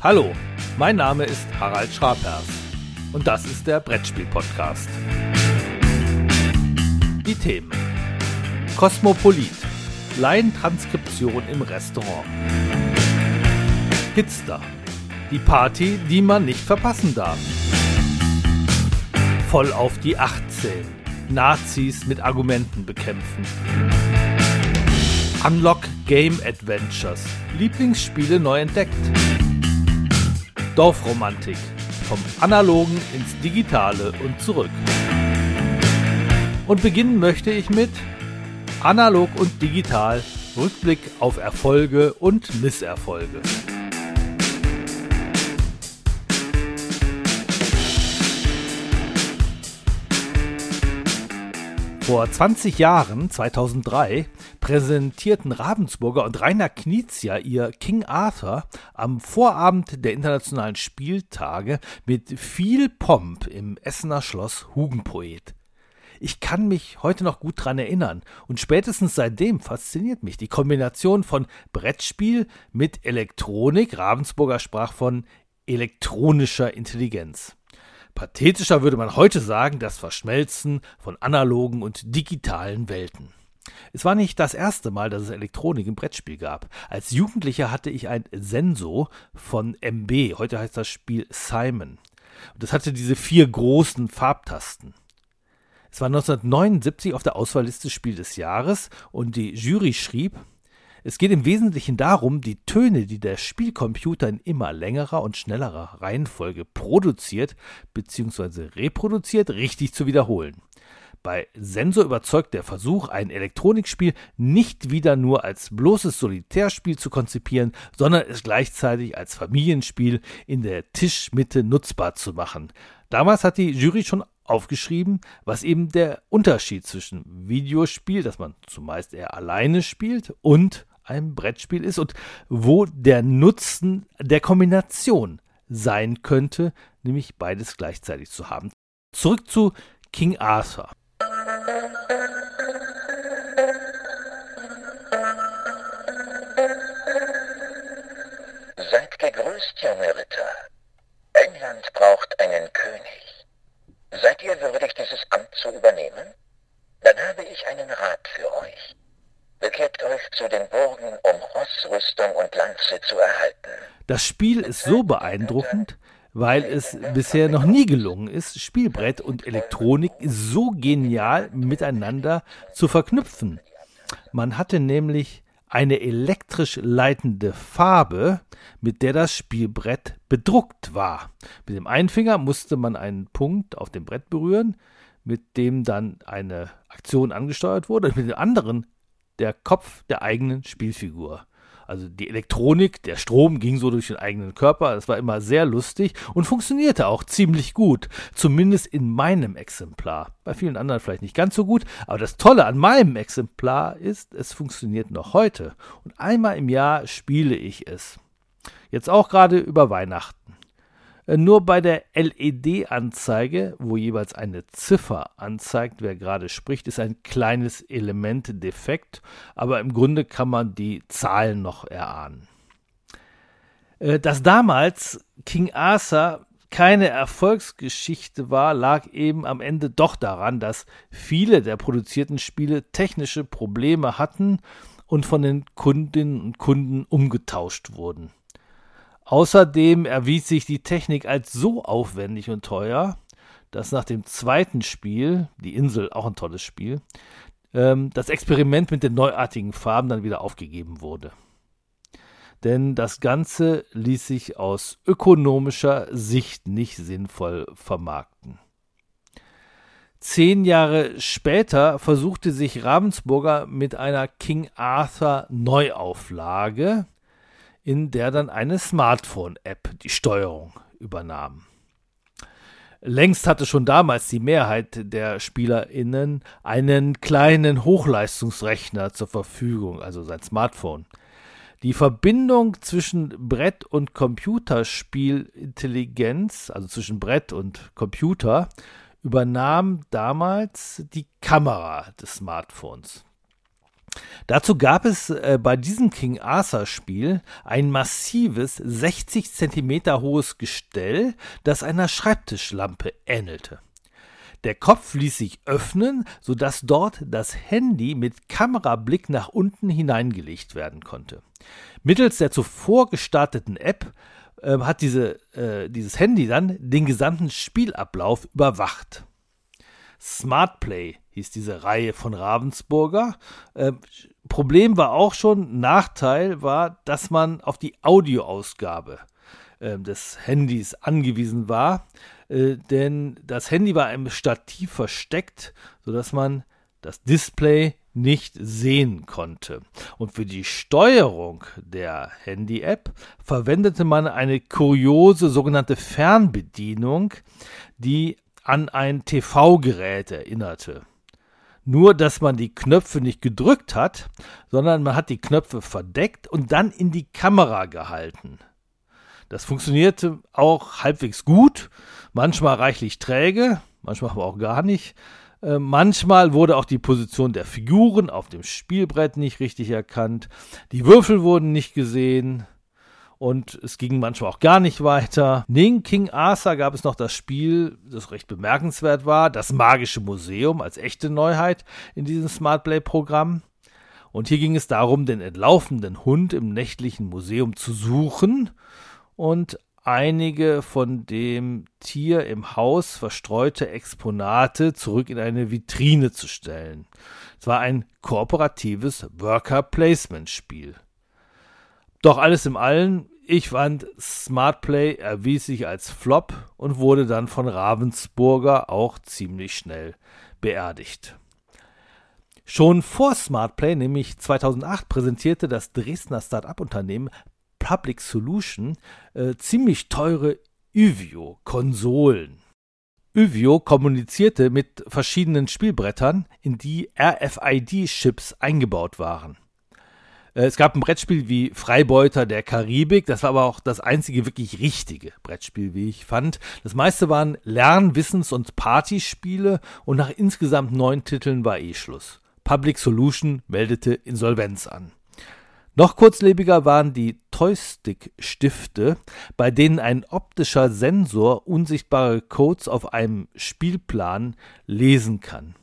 Hallo, mein Name ist Harald Schrapers und das ist der Brettspiel-Podcast. Die Themen: Kosmopolit, Laientranskription im Restaurant, Hitster, die Party, die man nicht verpassen darf, voll auf die 18, Nazis mit Argumenten bekämpfen. Unlock Game Adventures, Lieblingsspiele neu entdeckt. Dorfromantik, vom Analogen ins Digitale und zurück. Und beginnen möchte ich mit Analog und Digital, Rückblick auf Erfolge und Misserfolge. Vor 20 Jahren, 2003, präsentierten Ravensburger und Rainer Knizia ihr King Arthur am Vorabend der internationalen Spieltage mit viel Pomp im Essener Schloss Hugenpoet. Ich kann mich heute noch gut dran erinnern und spätestens seitdem fasziniert mich die Kombination von Brettspiel mit Elektronik. Ravensburger sprach von elektronischer Intelligenz. Pathetischer würde man heute sagen, das Verschmelzen von analogen und digitalen Welten. Es war nicht das erste Mal, dass es Elektronik im Brettspiel gab. Als Jugendlicher hatte ich ein Senso von MB, heute heißt das Spiel Simon. Und das hatte diese vier großen Farbtasten. Es war 1979 auf der Auswahlliste Spiel des Jahres und die Jury schrieb, es geht im Wesentlichen darum, die Töne, die der Spielcomputer in immer längerer und schnellerer Reihenfolge produziert bzw. reproduziert, richtig zu wiederholen. Bei Sensor überzeugt der Versuch, ein Elektronikspiel nicht wieder nur als bloßes Solitärspiel zu konzipieren, sondern es gleichzeitig als Familienspiel in der Tischmitte nutzbar zu machen. Damals hat die Jury schon aufgeschrieben, was eben der Unterschied zwischen Videospiel, das man zumeist eher alleine spielt, und einem Brettspiel ist und wo der Nutzen der Kombination sein könnte, nämlich beides gleichzeitig zu haben. Zurück zu King Arthur. Seid gegrüßt, junge Ritter. England braucht einen König. Seid ihr würdig, dieses Amt zu übernehmen? Dann habe ich einen Rat für euch. Bekebt euch zu den Burgen, um Rossrüstung und Lanze zu erhalten. Das Spiel ist so beeindruckend, weil es bisher noch nie gelungen ist, Spielbrett und Elektronik so genial miteinander zu verknüpfen. Man hatte nämlich eine elektrisch leitende Farbe, mit der das Spielbrett bedruckt war. Mit dem einen Finger musste man einen Punkt auf dem Brett berühren, mit dem dann eine Aktion angesteuert wurde, mit dem anderen der Kopf der eigenen Spielfigur. Also die Elektronik, der Strom ging so durch den eigenen Körper. Das war immer sehr lustig und funktionierte auch ziemlich gut. Zumindest in meinem Exemplar. Bei vielen anderen vielleicht nicht ganz so gut. Aber das Tolle an meinem Exemplar ist, es funktioniert noch heute. Und einmal im Jahr spiele ich es. Jetzt auch gerade über Weihnachten. Äh, nur bei der LED-Anzeige, wo jeweils eine Ziffer anzeigt, wer gerade spricht, ist ein kleines Element defekt, aber im Grunde kann man die Zahlen noch erahnen. Äh, dass damals King Arthur keine Erfolgsgeschichte war, lag eben am Ende doch daran, dass viele der produzierten Spiele technische Probleme hatten und von den Kundinnen und Kunden umgetauscht wurden. Außerdem erwies sich die Technik als so aufwendig und teuer, dass nach dem zweiten Spiel, die Insel, auch ein tolles Spiel, ähm, das Experiment mit den neuartigen Farben dann wieder aufgegeben wurde. Denn das Ganze ließ sich aus ökonomischer Sicht nicht sinnvoll vermarkten. Zehn Jahre später versuchte sich Ravensburger mit einer King Arthur Neuauflage, in der dann eine Smartphone-App die Steuerung übernahm. Längst hatte schon damals die Mehrheit der SpielerInnen einen kleinen Hochleistungsrechner zur Verfügung, also sein Smartphone. Die Verbindung zwischen Brett- und Computerspielintelligenz, also zwischen Brett und Computer, übernahm damals die Kamera des Smartphones. Dazu gab es äh, bei diesem King Arthur Spiel ein massives 60 Zentimeter hohes Gestell, das einer Schreibtischlampe ähnelte. Der Kopf ließ sich öffnen, sodass dort das Handy mit Kamerablick nach unten hineingelegt werden konnte. Mittels der zuvor gestarteten App äh, hat diese, äh, dieses Handy dann den gesamten Spielablauf überwacht. Smart Play hieß diese Reihe von Ravensburger. Äh, Problem war auch schon, Nachteil war, dass man auf die Audioausgabe äh, des Handys angewiesen war, äh, denn das Handy war im Stativ versteckt, sodass man das Display nicht sehen konnte. Und für die Steuerung der Handy-App verwendete man eine kuriose sogenannte Fernbedienung, die an ein TV-Gerät erinnerte. Nur, dass man die Knöpfe nicht gedrückt hat, sondern man hat die Knöpfe verdeckt und dann in die Kamera gehalten. Das funktionierte auch halbwegs gut, manchmal reichlich träge, manchmal aber auch gar nicht. Äh, manchmal wurde auch die Position der Figuren auf dem Spielbrett nicht richtig erkannt. Die Würfel wurden nicht gesehen und es ging manchmal auch gar nicht weiter. Neben King Arthur gab es noch das Spiel, das recht bemerkenswert war, das Magische Museum als echte Neuheit in diesem Smart Play Programm. Und hier ging es darum, den entlaufenden Hund im nächtlichen Museum zu suchen und einige von dem Tier im Haus verstreute Exponate zurück in eine Vitrine zu stellen. Es war ein kooperatives Worker Placement Spiel. Doch alles im Allen, ich fand Smart Play erwies sich als Flop und wurde dann von Ravensburger auch ziemlich schnell beerdigt. Schon vor Smart Play, nämlich 2008, präsentierte das Dresdner Start-up-Unternehmen Public Solution äh, ziemlich teure Uvio-Konsolen. Uvio kommunizierte mit verschiedenen Spielbrettern, in die RFID-Chips eingebaut waren. Äh, es gab ein Brettspiel wie Freibeuter der Karibik, das war aber auch das einzige wirklich richtige Brettspiel, wie ich fand. Das meiste waren Lern-, Wissens- und Partyspiele und nach insgesamt neun Titeln war eh Schluss. Public Solution meldete Insolvenz an. Noch kurzlebiger waren die Toystick-Stifte, bei denen ein optischer Sensor unsichtbare Codes auf einem Spielplan lesen kann.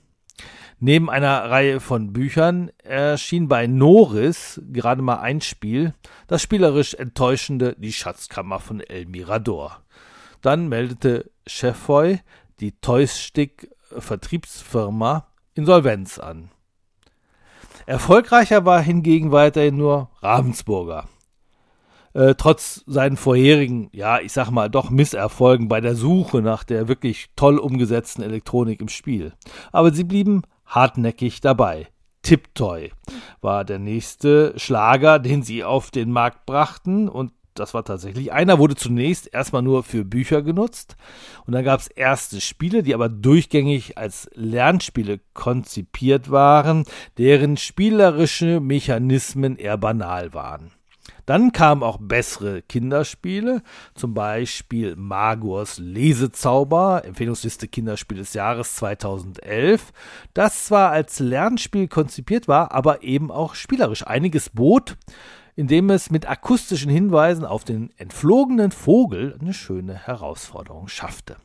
Neben einer Reihe von Büchern erschien bei Noris gerade mal ein Spiel, das spielerisch enttäuschende Die Schatzkammer von El Mirador. Dann meldete Chefoy, die Toystick-Vertriebsfirma, Insolvenz an. Erfolgreicher war hingegen weiterhin nur Ravensburger. Äh, trotz seinen vorherigen, ja, ich sag mal, doch Misserfolgen bei der Suche nach der wirklich toll umgesetzten Elektronik im Spiel. Aber sie blieben hartnäckig dabei. Tiptoy war der nächste Schlager, den sie auf den Markt brachten und das war tatsächlich einer, wurde zunächst erstmal nur für Bücher genutzt und dann gab es erste Spiele, die aber durchgängig als Lernspiele konzipiert waren, deren spielerische Mechanismen eher banal waren. Dann kamen auch bessere Kinderspiele, zum Beispiel Magors Lesezauber, Empfehlungsliste Kinderspiel des Jahres 2011, das zwar als Lernspiel konzipiert war, aber eben auch spielerisch einiges bot, indem es mit akustischen Hinweisen auf den entflogenen Vogel eine schöne Herausforderung schaffte.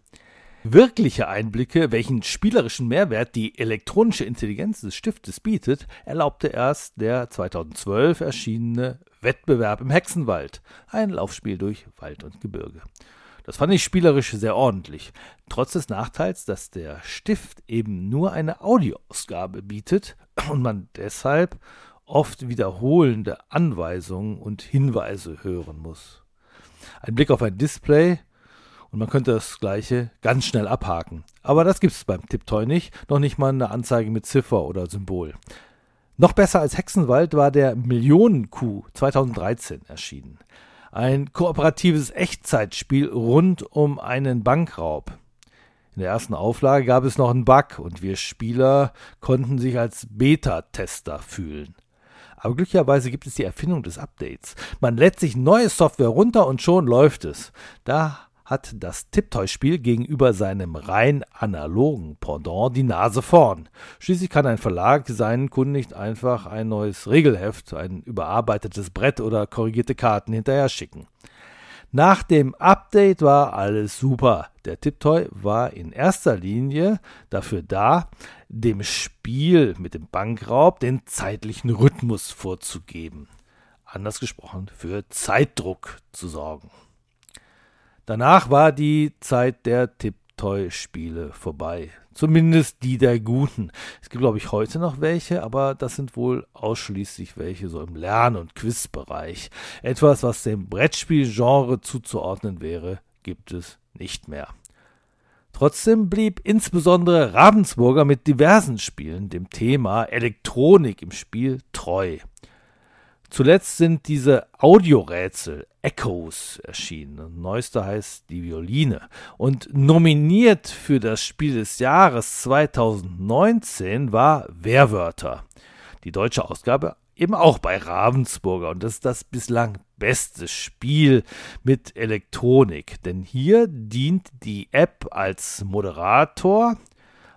Wirkliche Einblicke, welchen spielerischen Mehrwert die elektronische Intelligenz des Stiftes bietet, erlaubte erst der 2012 erschienene Wettbewerb im Hexenwald, ein Laufspiel durch Wald und Gebirge. Das fand ich spielerisch sehr ordentlich, trotz des Nachteils, dass der Stift eben nur eine Audioausgabe bietet und man deshalb oft wiederholende Anweisungen und Hinweise hören muss. Ein Blick auf ein Display und man könnte das gleiche ganz schnell abhaken. Aber das gibt es beim Tiptoy nicht, noch nicht mal eine Anzeige mit Ziffer oder Symbol. Noch besser als Hexenwald war der Millionen-Coup 2013 erschienen. Ein kooperatives Echtzeitspiel rund um einen Bankraub. In der ersten Auflage gab es noch einen Bug und wir Spieler konnten sich als Beta-Tester fühlen. Aber glücklicherweise gibt es die Erfindung des Updates. Man lädt sich neue Software runter und schon läuft es. Da hat das Tiptoy-Spiel gegenüber seinem rein analogen Pendant die Nase vorn. Schließlich kann ein Verlag seinen Kunden nicht einfach ein neues Regelheft, ein überarbeitetes Brett oder korrigierte Karten hinterher schicken. Nach dem Update war alles super. Der Tiptoy war in erster Linie dafür da, dem Spiel mit dem Bankraub den zeitlichen Rhythmus vorzugeben. Anders gesprochen, für Zeitdruck zu sorgen. Danach war die Zeit der Tiptoy-Spiele vorbei. Zumindest die der Guten. Es gibt, glaube ich, heute noch welche, aber das sind wohl ausschließlich welche so im Lern- und Quizbereich. Etwas, was dem Brettspielgenre zuzuordnen wäre, gibt es nicht mehr. Trotzdem blieb insbesondere Ravensburger mit diversen Spielen dem Thema Elektronik im Spiel treu. Zuletzt sind diese Audiorätsel Echoes erschienen. Neueste heißt Die Violine. Und nominiert für das Spiel des Jahres 2019 war Wehrwörter. Die deutsche Ausgabe eben auch bei Ravensburger. Und das ist das bislang beste Spiel mit Elektronik. Denn hier dient die App als Moderator,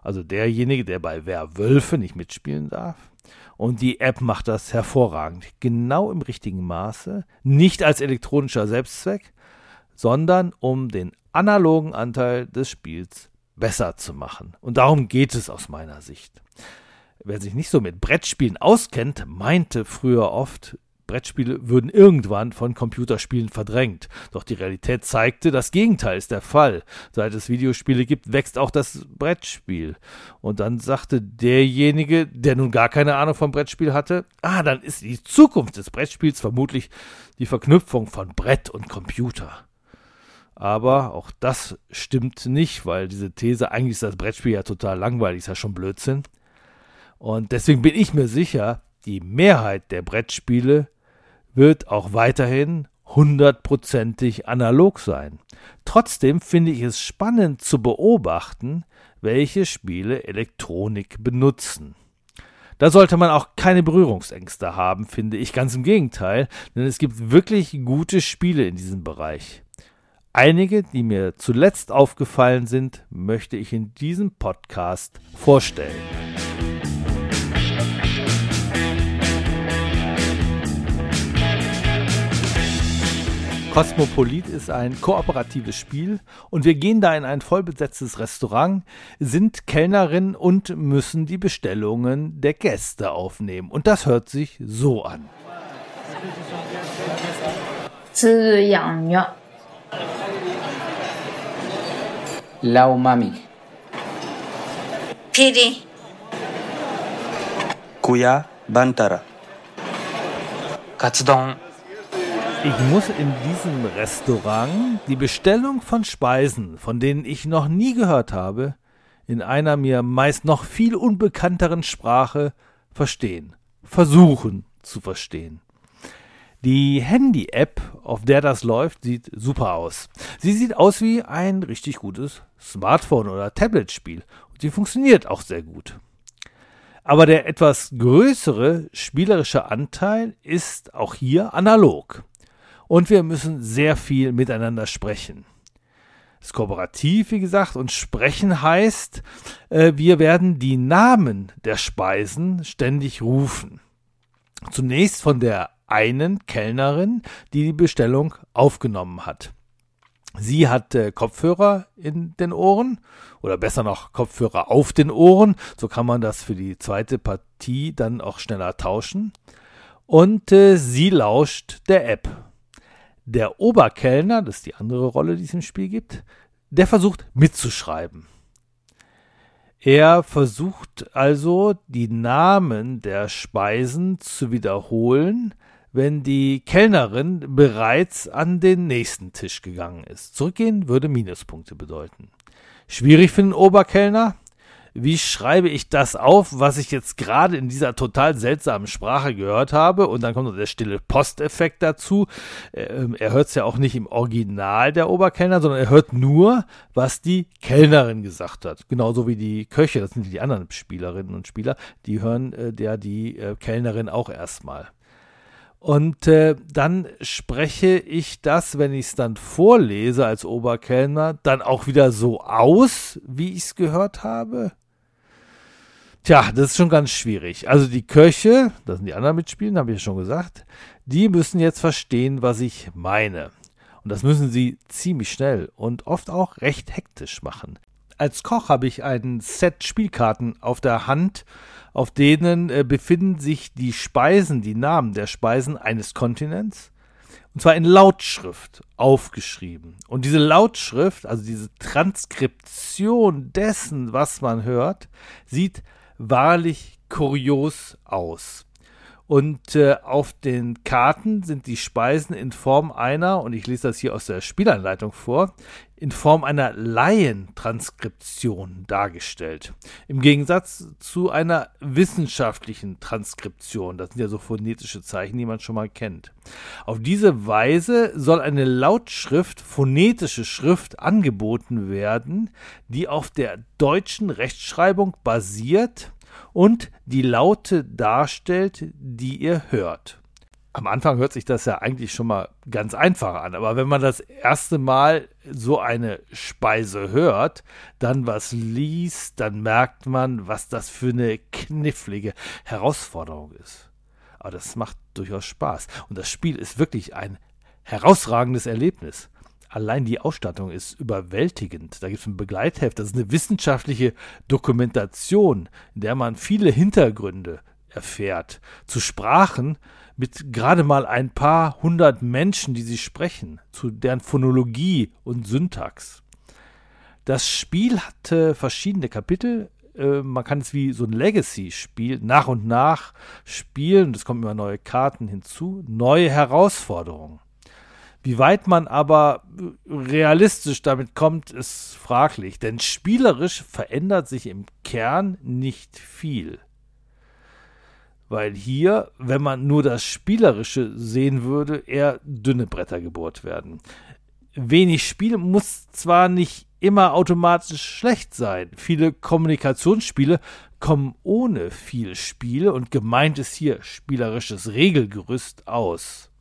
also derjenige, der bei Werwölfe nicht mitspielen darf und die App macht das hervorragend. Genau im richtigen Maße. Nicht als elektronischer Selbstzweck, sondern um den analogen Anteil des Spiels besser zu machen. Und darum geht es aus meiner Sicht. Wer sich nicht so mit Brettspielen auskennt, meinte früher oft, Brettspiele würden irgendwann von Computerspielen verdrängt. Doch die Realität zeigte, das Gegenteil ist der Fall. Seit es Videospiele gibt, wächst auch das Brettspiel. Und dann sagte derjenige, der nun gar keine Ahnung vom Brettspiel hatte, ah, dann ist die Zukunft des Brettspiels vermutlich die Verknüpfung von Brett und Computer. Aber auch das stimmt nicht, weil diese These, eigentlich ist das Brettspiel ja total langweilig, ist ja schon Blödsinn. Und deswegen bin ich mir sicher, die Mehrheit der Brettspiele wird auch weiterhin hundertprozentig analog sein. Trotzdem finde ich es spannend zu beobachten, welche Spiele Elektronik benutzen. Da sollte man auch keine Berührungsängste haben, finde ich ganz im Gegenteil, denn es gibt wirklich gute Spiele in diesem Bereich. Einige, die mir zuletzt aufgefallen sind, möchte ich in diesem Podcast vorstellen. Cosmopolit ist ein kooperatives Spiel und wir gehen da in ein vollbesetztes Restaurant, sind Kellnerin und müssen die Bestellungen der Gäste aufnehmen. Und das hört sich so an. Lau Mami. Piri. Kuya Bantara. Katsudon. Ich muss in diesem Restaurant die Bestellung von Speisen, von denen ich noch nie gehört habe, in einer mir meist noch viel unbekannteren Sprache verstehen, versuchen zu verstehen. Die Handy-App, auf der das läuft, sieht super aus. Sie sieht aus wie ein richtig gutes Smartphone- oder Tablet-Spiel und sie funktioniert auch sehr gut. Aber der etwas größere spielerische Anteil ist auch hier analog und wir müssen sehr viel miteinander sprechen. Das ist kooperativ, wie gesagt, und sprechen heißt, äh, wir werden die Namen der Speisen ständig rufen. Zunächst von der einen Kellnerin, die die Bestellung aufgenommen hat. Sie hat äh, Kopfhörer in den Ohren oder besser noch Kopfhörer auf den Ohren. So kann man das für die zweite Partie dann auch schneller tauschen. Und äh, sie lauscht der App. Der Oberkellner, das ist die andere Rolle, die es im Spiel gibt, der versucht mitzuschreiben. Er versucht also die Namen der Speisen zu wiederholen, wenn die Kellnerin bereits an den nächsten Tisch gegangen ist. Zurückgehen würde Minuspunkte bedeuten. Schwierig für den Oberkellner, wie schreibe ich das auf, was ich jetzt gerade in dieser total seltsamen Sprache gehört habe? Und dann kommt noch der stille Posteffekt dazu. Ähm, er hört es ja auch nicht im Original der Oberkellner, sondern er hört nur, was die Kellnerin gesagt hat. Genauso wie die Köche, das sind die anderen Spielerinnen und Spieler, die hören äh, der die äh, Kellnerin auch erstmal. Und äh, dann spreche ich das, wenn ich es dann vorlese als Oberkellner, dann auch wieder so aus, wie ich es gehört habe. Tja, das ist schon ganz schwierig. Also die Köche, das sind die anderen mitspielen, habe ich ja schon gesagt, die müssen jetzt verstehen, was ich meine. Und das müssen sie ziemlich schnell und oft auch recht hektisch machen. Als Koch habe ich ein Set Spielkarten auf der Hand, auf denen äh, befinden sich die Speisen, die Namen der Speisen eines Kontinents. Und zwar in Lautschrift aufgeschrieben. Und diese Lautschrift, also diese Transkription dessen, was man hört, sieht wahrlich kurios aus. Und äh, auf den Karten sind die Speisen in Form einer, und ich lese das hier aus der Spielanleitung vor, in Form einer Laientranskription dargestellt. Im Gegensatz zu einer wissenschaftlichen Transkription. Das sind ja so phonetische Zeichen, die man schon mal kennt. Auf diese Weise soll eine Lautschrift, phonetische Schrift angeboten werden, die auf der deutschen Rechtschreibung basiert und die Laute darstellt, die ihr hört. Am Anfang hört sich das ja eigentlich schon mal ganz einfach an, aber wenn man das erste Mal so eine Speise hört, dann was liest, dann merkt man, was das für eine knifflige Herausforderung ist. Aber das macht durchaus Spaß und das Spiel ist wirklich ein herausragendes Erlebnis. Allein die Ausstattung ist überwältigend. Da gibt es ein Begleitheft, das ist eine wissenschaftliche Dokumentation, in der man viele Hintergründe erfährt. Zu Sprachen mit gerade mal ein paar hundert Menschen, die sie sprechen, zu deren Phonologie und Syntax. Das Spiel hatte verschiedene Kapitel. Äh, man kann es wie so ein Legacy-Spiel nach und nach spielen. Es kommen immer neue Karten hinzu, neue Herausforderungen. Wie weit man aber realistisch damit kommt, ist fraglich, denn spielerisch verändert sich im Kern nicht viel. Weil hier, wenn man nur das Spielerische sehen würde, eher dünne Bretter gebohrt werden. Wenig Spiel muss zwar nicht immer automatisch schlecht sein. Viele Kommunikationsspiele kommen ohne viel Spiel und gemeint ist hier spielerisches Regelgerüst aus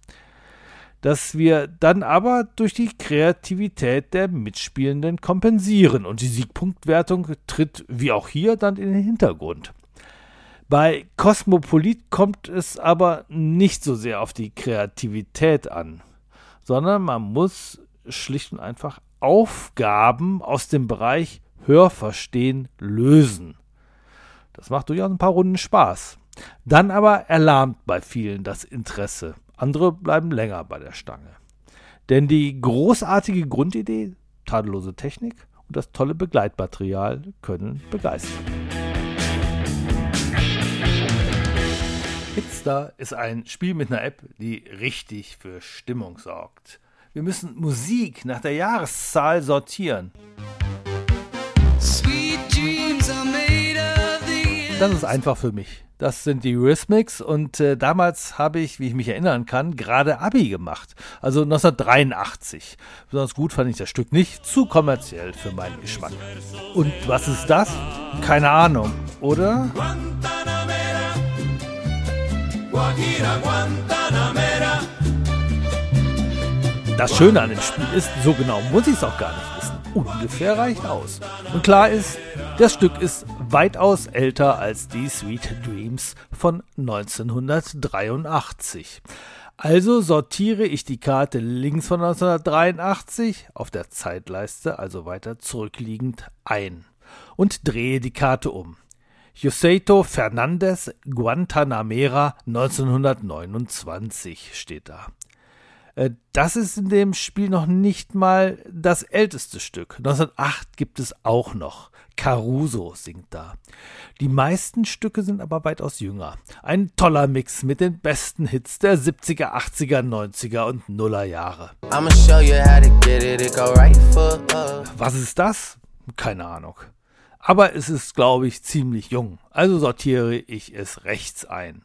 das wir dann aber durch die Kreativität der Mitspielenden kompensieren und die Siegpunktwertung tritt wie auch hier dann in den Hintergrund. Bei Cosmopolit kommt es aber nicht so sehr auf die Kreativität an, sondern man muss schlicht und einfach Aufgaben aus dem Bereich Hörverstehen lösen. Das macht durchaus ein paar Runden Spaß. Dann aber erlahmt bei vielen das Interesse. Andere bleiben länger bei der Stange. Denn die großartige Grundidee, tadellose Technik und das tolle Begleitmaterial können begeistern. Hitstar ist ein Spiel mit einer App, die richtig für Stimmung sorgt. Wir müssen Musik nach der Jahreszahl sortieren. Das ist einfach für mich. Das sind die Rhythmics und äh, damals habe ich, wie ich mich erinnern kann, gerade Abi gemacht. Also 1983. Besonders gut fand ich das Stück nicht, zu kommerziell für meinen Geschmack. Und was ist das? Keine Ahnung, oder? Das Schöne an dem Spiel ist, so genau muss ich es auch gar nicht wissen. Ungefähr reicht aus. Und klar ist, das Stück ist weitaus älter als die Sweet Dreams von 1983. Also sortiere ich die Karte links von 1983 auf der Zeitleiste, also weiter zurückliegend, ein und drehe die Karte um. Joseito Fernandez Guantanamera 1929 steht da. Äh, das ist in dem Spiel noch nicht mal das älteste Stück. 1908 gibt es auch noch. Caruso singt da. Die meisten Stücke sind aber weitaus jünger. Ein toller Mix mit den besten Hits der 70er, 80er, 90er und Nuller Jahre. Was ist das? Keine Ahnung. Aber es ist, glaube ich, ziemlich jung. Also sortiere ich es rechts ein.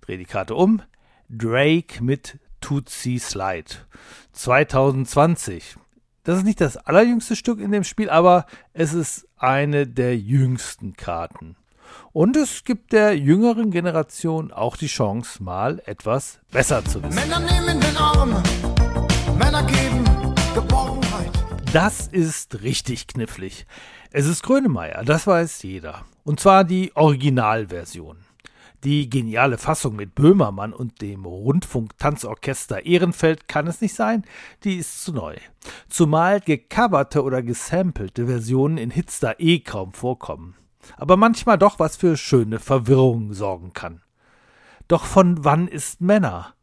Drehe die Karte um. Drake mit Tootsie Slide 2020. Das ist nicht das allerjüngste Stück in dem Spiel, aber es ist eine der jüngsten Karten. Und es gibt der jüngeren Generation auch die Chance, mal etwas besser zu wissen. Männer nehmen den Arm, Männer geben Geborgenheit. Das ist richtig knifflig. Es ist Grönemeyer, das weiß jeder. Und zwar die Originalversion. Die geniale Fassung mit Böhmermann und dem Rundfunk-Tanzorchester Ehrenfeld kann es nicht sein, die ist zu neu. Zumal gecoverte oder gesampelte Versionen in Hits da eh kaum vorkommen. Aber manchmal doch was für schöne Verwirrung sorgen kann. Doch von wann ist Männer?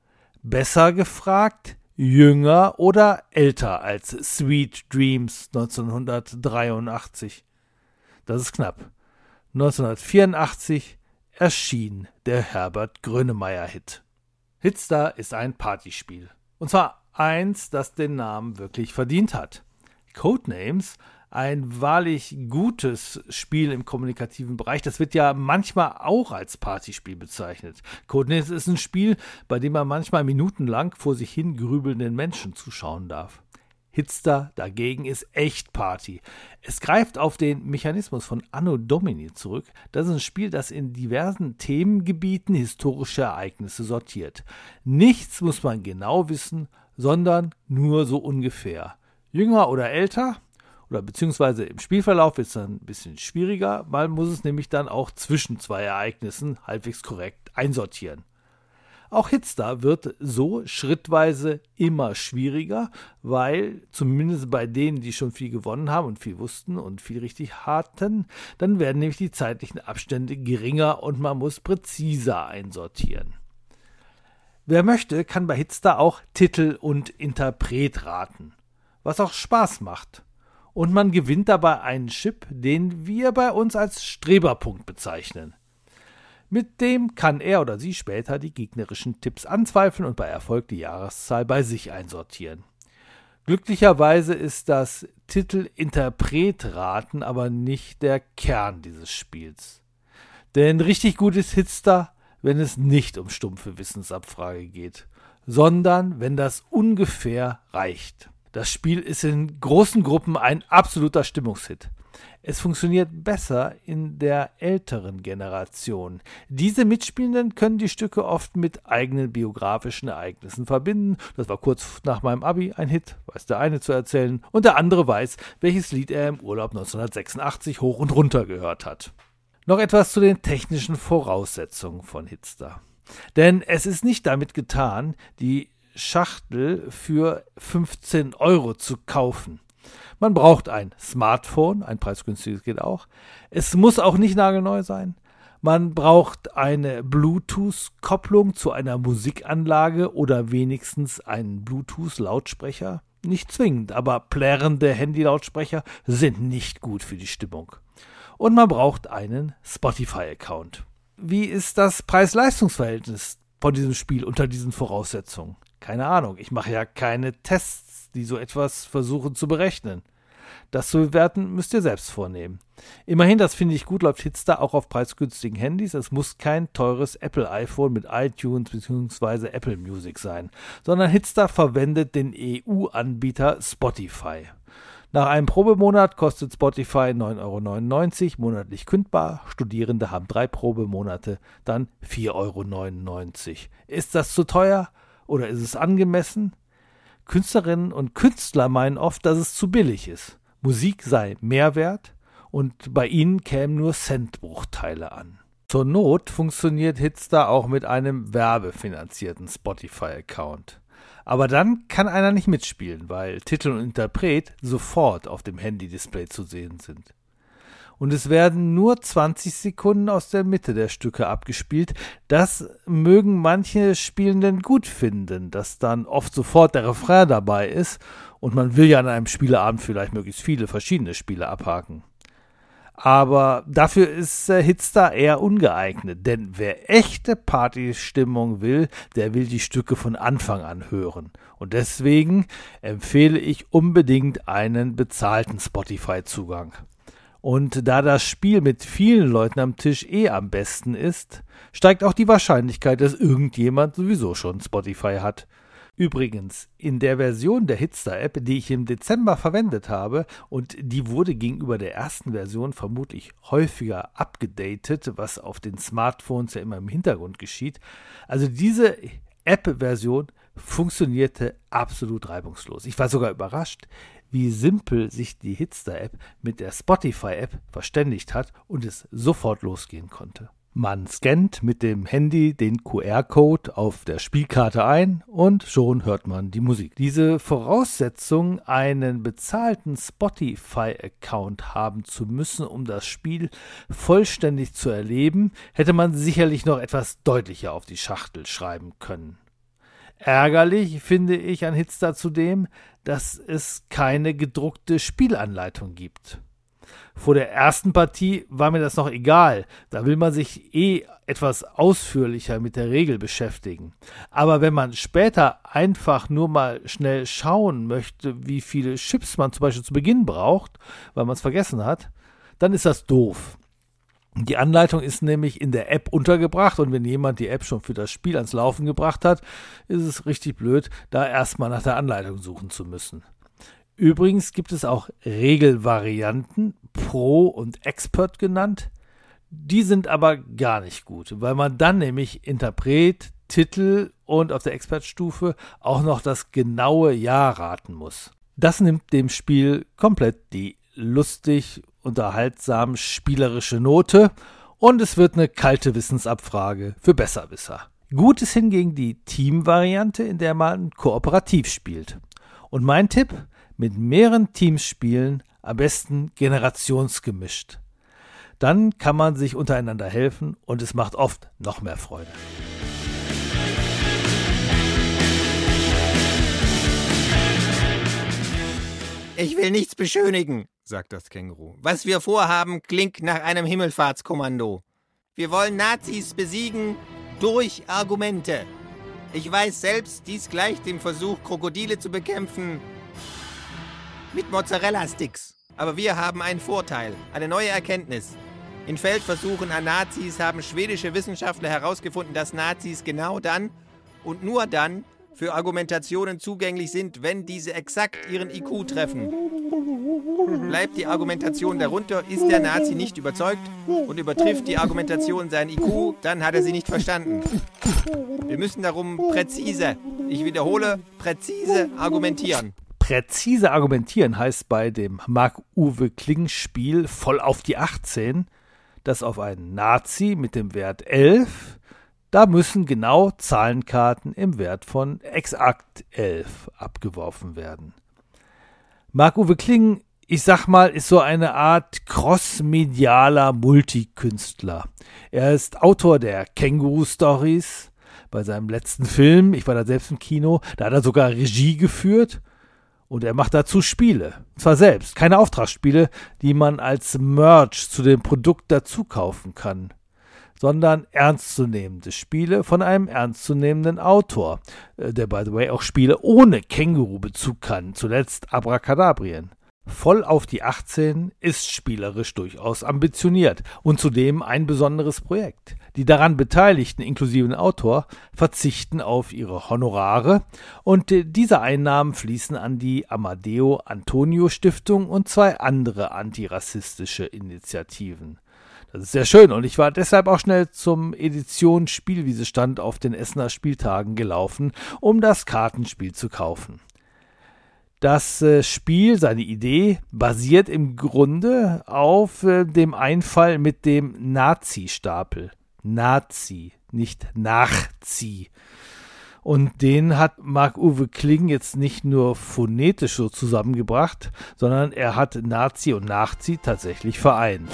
Besser gefragt, jünger oder älter als Sweet Dreams 1983? Das ist knapp. 1984 erschien der Herbert Grönemeyer-Hit. Hitstar ist ein Partyspiel. Und zwar eins, das den Namen wirklich verdient hat. Codenames, ein wahrlich gutes Spiel im kommunikativen Bereich. Das wird ja manchmal auch als Partyspiel bezeichnet. Codenames ist ein Spiel, bei dem man manchmal minutenlang vor sich hin grübelnden Menschen zuschauen darf. Hitster dagegen ist echt Party. Es greift auf den Mechanismus von Anno Domini zurück. Das ist ein Spiel, das in diversen Themengebieten historische Ereignisse sortiert. Nichts muss man genau wissen, sondern nur so ungefähr. Jünger oder älter, oder beziehungsweise im Spielverlauf ist es dann ein bisschen schwieriger. Man muss es nämlich dann auch zwischen zwei Ereignissen halbwegs korrekt einsortieren. Auch Hitstar wird so schrittweise immer schwieriger, weil zumindest bei denen, die schon viel gewonnen haben und viel wussten und viel richtig hatten, dann werden nämlich die zeitlichen Abstände geringer und man muss präziser einsortieren. Wer möchte, kann bei Hitstar auch Titel und Interpret raten, was auch Spaß macht. Und man gewinnt dabei einen Chip, den wir bei uns als Streberpunkt bezeichnen. Mit dem kann er oder sie später die gegnerischen Tipps anzweifeln und bei Erfolg die Jahreszahl bei sich einsortieren. Glücklicherweise ist das Titel-Interpret-Raten aber nicht der Kern dieses Spiels. Denn richtig gut ist Hitster, wenn es nicht um stumpfe Wissensabfrage geht, sondern wenn das ungefähr reicht. Das Spiel ist in großen Gruppen ein absoluter Stimmungshit. Es funktioniert besser in der älteren Generation. Diese Mitspielenden können die Stücke oft mit eigenen biografischen Ereignissen verbinden. Das war kurz nach meinem Abi ein Hit, weiß der eine zu erzählen, und der andere weiß, welches Lied er im Urlaub 1986 hoch und runter gehört hat. Noch etwas zu den technischen Voraussetzungen von Hitster. Denn es ist nicht damit getan, die Schachtel für 15 Euro zu kaufen. Man braucht ein Smartphone, ein preisgünstiges geht auch. Es muss auch nicht nagelneu sein. Man braucht eine Bluetooth-Kopplung zu einer Musikanlage oder wenigstens einen Bluetooth-Lautsprecher. Nicht zwingend, aber plärrende Handy-Lautsprecher sind nicht gut für die Stimmung. Und man braucht einen Spotify-Account. Wie ist das Preis-Leistungs-Verhältnis von diesem Spiel unter diesen Voraussetzungen? Keine Ahnung, ich mache ja keine Tests, die so etwas versuchen zu berechnen. Das zu bewerten müsst ihr selbst vornehmen. Immerhin, das finde ich gut, läuft Hitstar auch auf preisgünstigen Handys. Es muss kein teures Apple iPhone mit iTunes bzw. Apple Music sein, sondern Hitstar verwendet den EU-Anbieter Spotify. Nach einem Probemonat kostet Spotify 9,99 Euro, monatlich kündbar. Studierende haben drei Probemonate, dann 4,99 Euro. Ist das zu teuer oder ist es angemessen? Künstlerinnen und Künstler meinen oft, dass es zu billig ist. Musik sei Mehrwert und bei ihnen kämen nur Centbruchteile an. Zur Not funktioniert Hitstar auch mit einem werbefinanzierten Spotify-Account. Aber dann kann einer nicht mitspielen, weil Titel und Interpret sofort auf dem Handy-Display zu sehen sind und es werden nur 20 Sekunden aus der Mitte der Stücke abgespielt. Das mögen manche Spielenden gut finden, dass dann oft sofort der Refrain dabei ist und man will ja an einem Spieleabend vielleicht möglichst viele verschiedene Spiele abhaken. Aber dafür ist äh, Hitstar eher ungeeignet, denn wer echte Partystimmung will, der will die Stücke von Anfang an hören. Und deswegen empfehle ich unbedingt einen bezahlten Spotify-Zugang. Und da das Spiel mit vielen Leuten am Tisch eh am besten ist, steigt auch die Wahrscheinlichkeit, dass irgendjemand sowieso schon Spotify hat. Übrigens, in der Version der Hitster-App, die ich im Dezember verwendet habe, und die wurde gegenüber der ersten Version vermutlich häufiger abgedatet, was auf den Smartphones ja immer im Hintergrund geschieht. Also diese App-Version funktionierte absolut reibungslos. Ich war sogar überrascht, wie simpel sich die Hitster-App mit der Spotify-App verständigt hat und es sofort losgehen konnte. Man scannt mit dem Handy den QR-Code auf der Spielkarte ein und schon hört man die Musik. Diese Voraussetzung, einen bezahlten Spotify-Account haben zu müssen, um das Spiel vollständig zu erleben, hätte man sicherlich noch etwas deutlicher auf die Schachtel schreiben können. Ärgerlich finde ich an Hitster zudem, dass es keine gedruckte Spielanleitung gibt. Vor der ersten Partie war mir das noch egal. Da will man sich eh etwas ausführlicher mit der Regel beschäftigen. Aber wenn man später einfach nur mal schnell schauen möchte, wie viele Chips man zum Beispiel zu Beginn braucht, weil man es vergessen hat, dann ist das doof. Die Anleitung ist nämlich in der App untergebracht und wenn jemand die App schon für das Spiel ans Laufen gebracht hat, ist es richtig blöd, da erstmal nach der Anleitung suchen zu müssen. Übrigens gibt es auch Regelvarianten, Pro und Expert genannt. Die sind aber gar nicht gut, weil man dann nämlich Interpret, Titel und auf der Expertstufe auch noch das genaue Jahr raten muss. Das nimmt dem Spiel komplett die lustig, unterhaltsam spielerische Note und es wird eine kalte Wissensabfrage für Besserwisser. Gut ist hingegen die Team-Variante, in der man kooperativ spielt. Und mein Tipp, mit mehreren Teams spielen, am besten generationsgemischt. Dann kann man sich untereinander helfen und es macht oft noch mehr Freude. Ich will nichts beschönigen, sagt das Känguru. Was wir vorhaben, klingt nach einem Himmelfahrtskommando. Wir wollen Nazis besiegen durch Argumente. Ich weiß selbst, dies gleicht dem Versuch, Krokodile zu bekämpfen mit Mozzarella-Sticks. Aber wir haben einen Vorteil, eine neue Erkenntnis. In Feldversuchen an Nazis haben schwedische Wissenschaftler herausgefunden, dass Nazis genau dann und nur dann für Argumentationen zugänglich sind, wenn diese exakt ihren IQ treffen. Bleibt die Argumentation darunter, ist der Nazi nicht überzeugt und übertrifft die Argumentation sein IQ, dann hat er sie nicht verstanden. Wir müssen darum präzise, ich wiederhole, präzise argumentieren. Präzise argumentieren heißt bei dem Marc-Uwe Kling-Spiel voll auf die 18, dass auf einen Nazi mit dem Wert 11, da müssen genau Zahlenkarten im Wert von exakt 11 abgeworfen werden. Marc-Uwe Kling, ich sag mal, ist so eine Art crossmedialer Multikünstler. Er ist Autor der Känguru-Stories. Bei seinem letzten Film, ich war da selbst im Kino, da hat er sogar Regie geführt und er macht dazu Spiele. Zwar selbst, keine Auftragsspiele, die man als Merch zu dem Produkt dazu kaufen kann, sondern ernstzunehmende Spiele von einem ernstzunehmenden Autor, äh, der by the way auch Spiele ohne Känguru-Bezug kann, zuletzt Abracadabrien. Voll auf die 18 ist spielerisch durchaus ambitioniert und zudem ein besonderes Projekt. Die daran Beteiligten, inklusive Autor, verzichten auf ihre Honorare und diese Einnahmen fließen an die Amadeo Antonio Stiftung und zwei andere antirassistische Initiativen. Das ist sehr schön und ich war deshalb auch schnell zum Edition Spielwiesestand auf den Essener Spieltagen gelaufen, um das Kartenspiel zu kaufen. Das äh, Spiel, seine Idee, basiert im Grunde auf äh, dem Einfall mit dem Nazi-Stapel. Nazi, nicht Nachzieh. Und den hat Marc-Uwe Kling jetzt nicht nur phonetisch so zusammengebracht, sondern er hat Nazi und Nachzieh tatsächlich vereint.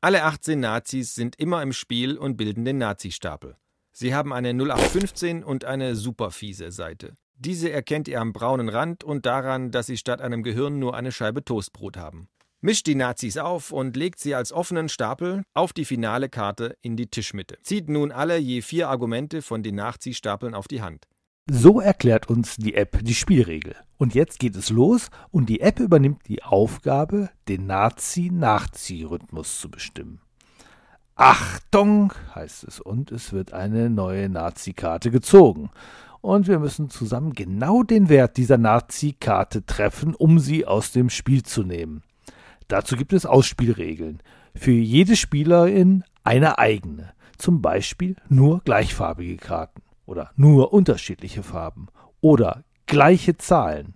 Alle 18 Nazis sind immer im Spiel und bilden den Nazi-Stapel. Sie haben eine 0815 und eine superfiese Seite. Diese erkennt ihr am braunen Rand und daran, dass sie statt einem Gehirn nur eine Scheibe Toastbrot haben. Mischt die Nazis auf und legt sie als offenen Stapel auf die finale Karte in die Tischmitte. Zieht nun alle je vier Argumente von den Nachziehstapeln auf die Hand. So erklärt uns die App die Spielregel. Und jetzt geht es los und die App übernimmt die Aufgabe, den Nazi-Nachzieh-Rhythmus zu bestimmen. Achtung, heißt es, und es wird eine neue Nazi-Karte gezogen. Und wir müssen zusammen genau den Wert dieser Nazi-Karte treffen, um sie aus dem Spiel zu nehmen. Dazu gibt es Ausspielregeln. Für jede Spielerin eine eigene. Zum Beispiel nur gleichfarbige Karten oder nur unterschiedliche Farben oder gleiche Zahlen.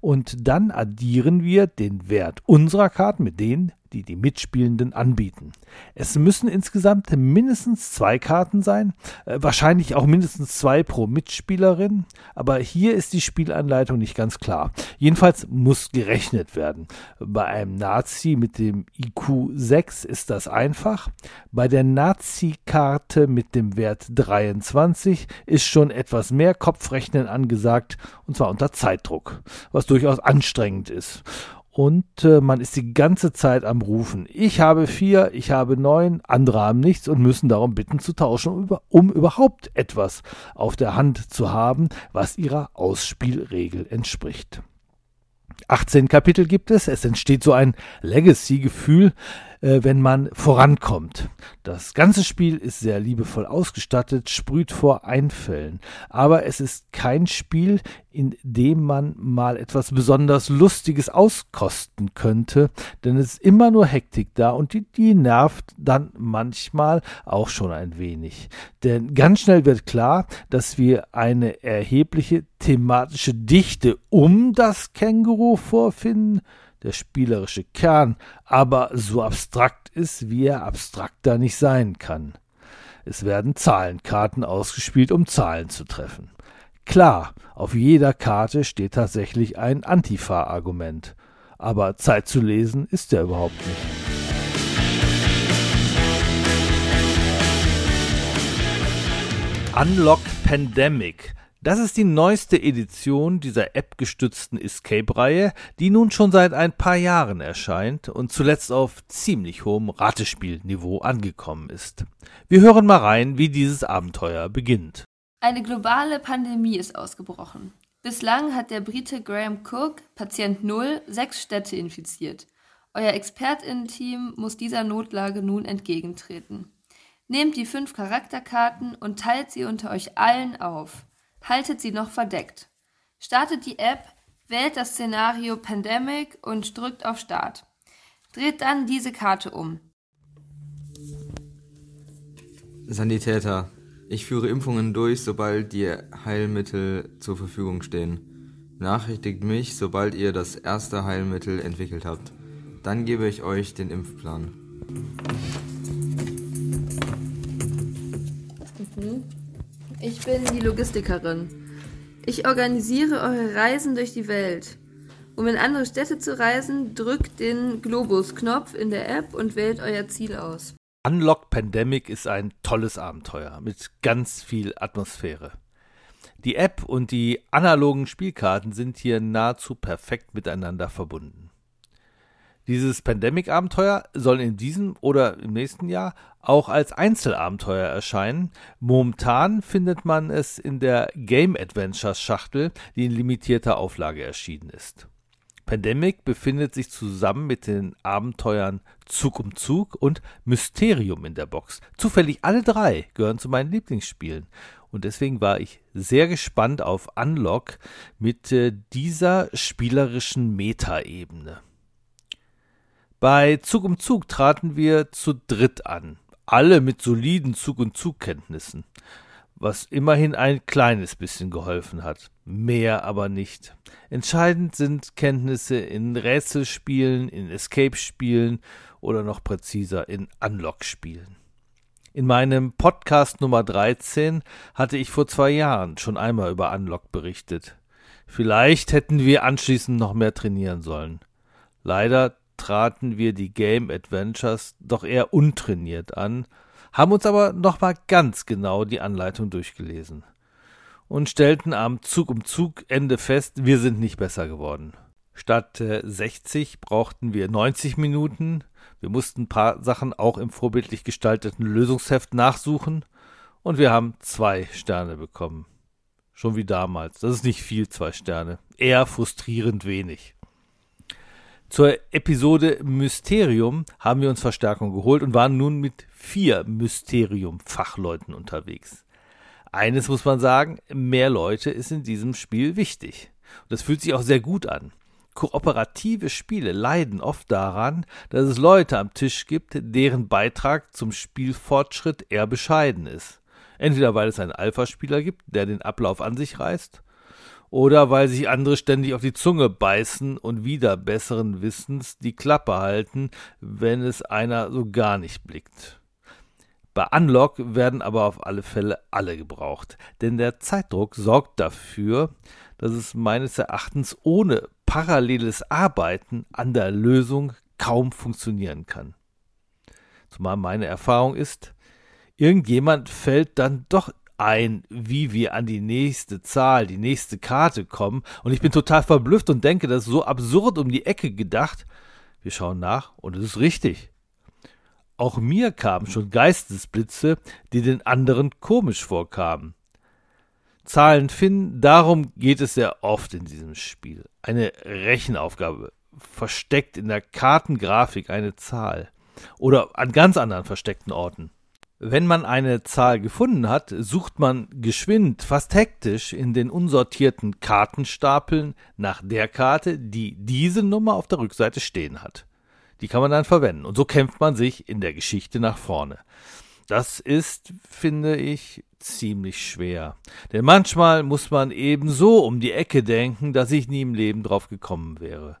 Und dann addieren wir den Wert unserer Karten mit denen die die Mitspielenden anbieten. Es müssen insgesamt mindestens zwei Karten sein, äh, wahrscheinlich auch mindestens zwei pro Mitspielerin, aber hier ist die Spielanleitung nicht ganz klar. Jedenfalls muss gerechnet werden. Bei einem Nazi mit dem IQ 6 ist das einfach. Bei der Nazi-Karte mit dem Wert 23 ist schon etwas mehr Kopfrechnen angesagt, und zwar unter Zeitdruck, was durchaus anstrengend ist und äh, man ist die ganze Zeit am Rufen. Ich habe vier, ich habe neun, andere haben nichts und müssen darum bitten zu tauschen, um, um überhaupt etwas auf der Hand zu haben, was ihrer Ausspielregel entspricht. 18 Kapitel gibt es. Es entsteht so ein Legacy-Gefühl, äh, wenn man vorankommt. Das ganze Spiel ist sehr liebevoll ausgestattet, sprüht vor Einfällen. Aber es ist kein Spiel, in dem man mal etwas besonders Lustiges auskosten könnte, denn es ist immer nur Hektik da und die, die nervt dann manchmal auch schon ein wenig. Denn ganz schnell wird klar, dass wir eine erhebliche thematische Dichte um das Känguru vorfinden, der spielerische Kern aber so abstrakt ist, wie er abstrakter nicht sein kann. Es werden Zahlenkarten ausgespielt, um Zahlen zu treffen. Klar, auf jeder Karte steht tatsächlich ein Antifa-Argument. Aber Zeit zu lesen ist er überhaupt nicht. Unlock Pandemic das ist die neueste Edition dieser App-gestützten Escape-Reihe, die nun schon seit ein paar Jahren erscheint und zuletzt auf ziemlich hohem Ratespielniveau angekommen ist. Wir hören mal rein, wie dieses Abenteuer beginnt. Eine globale Pandemie ist ausgebrochen. Bislang hat der Brite Graham Cook, Patient Null, sechs Städte infiziert. Euer ExpertInnen-Team muss dieser Notlage nun entgegentreten. Nehmt die fünf Charakterkarten und teilt sie unter euch allen auf haltet sie noch verdeckt. Startet die App, wählt das Szenario Pandemic und drückt auf Start. Dreht dann diese Karte um. Sanitäter. Ich führe Impfungen durch, sobald die Heilmittel zur Verfügung stehen. Nachrichtigt mich, sobald ihr das erste Heilmittel entwickelt habt. Dann gebe ich euch den Impfplan. Bin die Logistikerin. Ich organisiere eure Reisen durch die Welt. Um in andere Städte zu reisen, drückt den Globus-Knopf in der App und wählt euer Ziel aus. Unlock Pandemic ist ein tolles Abenteuer mit ganz viel Atmosphäre. Die App und die analogen Spielkarten sind hier nahezu perfekt miteinander verbunden. Dieses Pandemic-Abenteuer soll in diesem oder im nächsten Jahr auch als Einzelabenteuer erscheinen. Momentan findet man es in der Game Adventures Schachtel, die in limitierter Auflage erschienen ist. Pandemic befindet sich zusammen mit den Abenteuern Zug um Zug und Mysterium in der Box. Zufällig alle drei gehören zu meinen Lieblingsspielen. Und deswegen war ich sehr gespannt auf Unlock mit äh, dieser spielerischen Metaebene. Bei Zug um Zug traten wir zu dritt an, alle mit soliden Zug- und Zugkenntnissen, was immerhin ein kleines bisschen geholfen hat, mehr aber nicht. Entscheidend sind Kenntnisse in Rätselspielen, in Escape-Spielen oder noch präziser in Unlock-Spielen. In meinem Podcast Nummer 13 hatte ich vor zwei Jahren schon einmal über Unlock berichtet. Vielleicht hätten wir anschließend noch mehr trainieren sollen. Leider traten wir die Game Adventures doch eher untrainiert an, haben uns aber nochmal ganz genau die Anleitung durchgelesen und stellten am Zug um Zug Ende fest, wir sind nicht besser geworden. Statt äh, 60 brauchten wir 90 Minuten. Wir mussten ein paar Sachen auch im vorbildlich gestalteten Lösungsheft nachsuchen und wir haben zwei Sterne bekommen. Schon wie damals. Das ist nicht viel, zwei Sterne. Eher frustrierend wenig. Zur Episode Mysterium haben wir uns Verstärkung geholt und waren nun mit vier Mysterium-Fachleuten unterwegs. Eines muss man sagen, mehr Leute ist in diesem Spiel wichtig. Das fühlt sich auch sehr gut an. Kooperative Spiele leiden oft daran, dass es Leute am Tisch gibt, deren Beitrag zum Spielfortschritt eher bescheiden ist. Entweder weil es einen Alpha-Spieler gibt, der den Ablauf an sich reißt, oder weil sich andere ständig auf die Zunge beißen und wieder besseren Wissens die Klappe halten, wenn es einer so gar nicht blickt. Bei Unlock werden aber auf alle Fälle alle gebraucht, denn der Zeitdruck sorgt dafür, dass es meines Erachtens ohne paralleles Arbeiten an der Lösung kaum funktionieren kann. Zumal meine Erfahrung ist, irgendjemand fällt dann doch ein, wie wir an die nächste Zahl, die nächste Karte kommen. Und ich bin total verblüfft und denke, das ist so absurd um die Ecke gedacht. Wir schauen nach und es ist richtig. Auch mir kamen schon Geistesblitze, die den anderen komisch vorkamen. Zahlen finden, darum geht es sehr oft in diesem Spiel. Eine Rechenaufgabe, versteckt in der Kartengrafik eine Zahl oder an ganz anderen versteckten Orten. Wenn man eine Zahl gefunden hat, sucht man geschwind, fast hektisch in den unsortierten Kartenstapeln nach der Karte, die diese Nummer auf der Rückseite stehen hat. Die kann man dann verwenden und so kämpft man sich in der Geschichte nach vorne. Das ist, finde ich, ziemlich schwer. Denn manchmal muss man eben so um die Ecke denken, dass ich nie im Leben drauf gekommen wäre.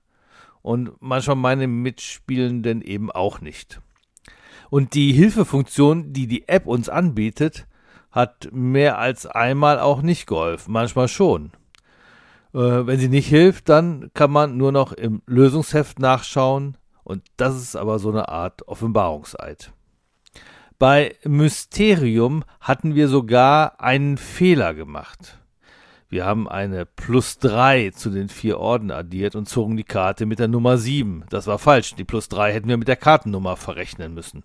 Und manchmal meine Mitspielenden eben auch nicht. Und die Hilfefunktion, die die App uns anbietet, hat mehr als einmal auch nicht geholfen, manchmal schon. Äh, wenn sie nicht hilft, dann kann man nur noch im Lösungsheft nachschauen und das ist aber so eine Art Offenbarungseid. Bei Mysterium hatten wir sogar einen Fehler gemacht. Wir haben eine plus drei zu den vier Orden addiert und zogen die Karte mit der Nummer sieben. Das war falsch. Die plus drei hätten wir mit der Kartennummer verrechnen müssen.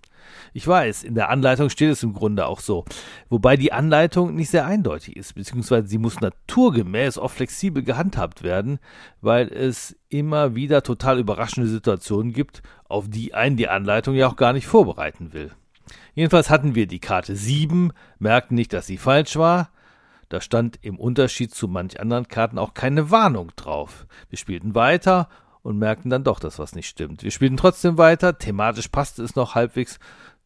Ich weiß, in der Anleitung steht es im Grunde auch so. Wobei die Anleitung nicht sehr eindeutig ist, beziehungsweise sie muss naturgemäß auch flexibel gehandhabt werden, weil es immer wieder total überraschende Situationen gibt, auf die einen die Anleitung ja auch gar nicht vorbereiten will. Jedenfalls hatten wir die Karte sieben, merkten nicht, dass sie falsch war, da stand im Unterschied zu manch anderen Karten auch keine Warnung drauf. Wir spielten weiter und merkten dann doch, dass was nicht stimmt. Wir spielten trotzdem weiter, thematisch passte es noch halbwegs,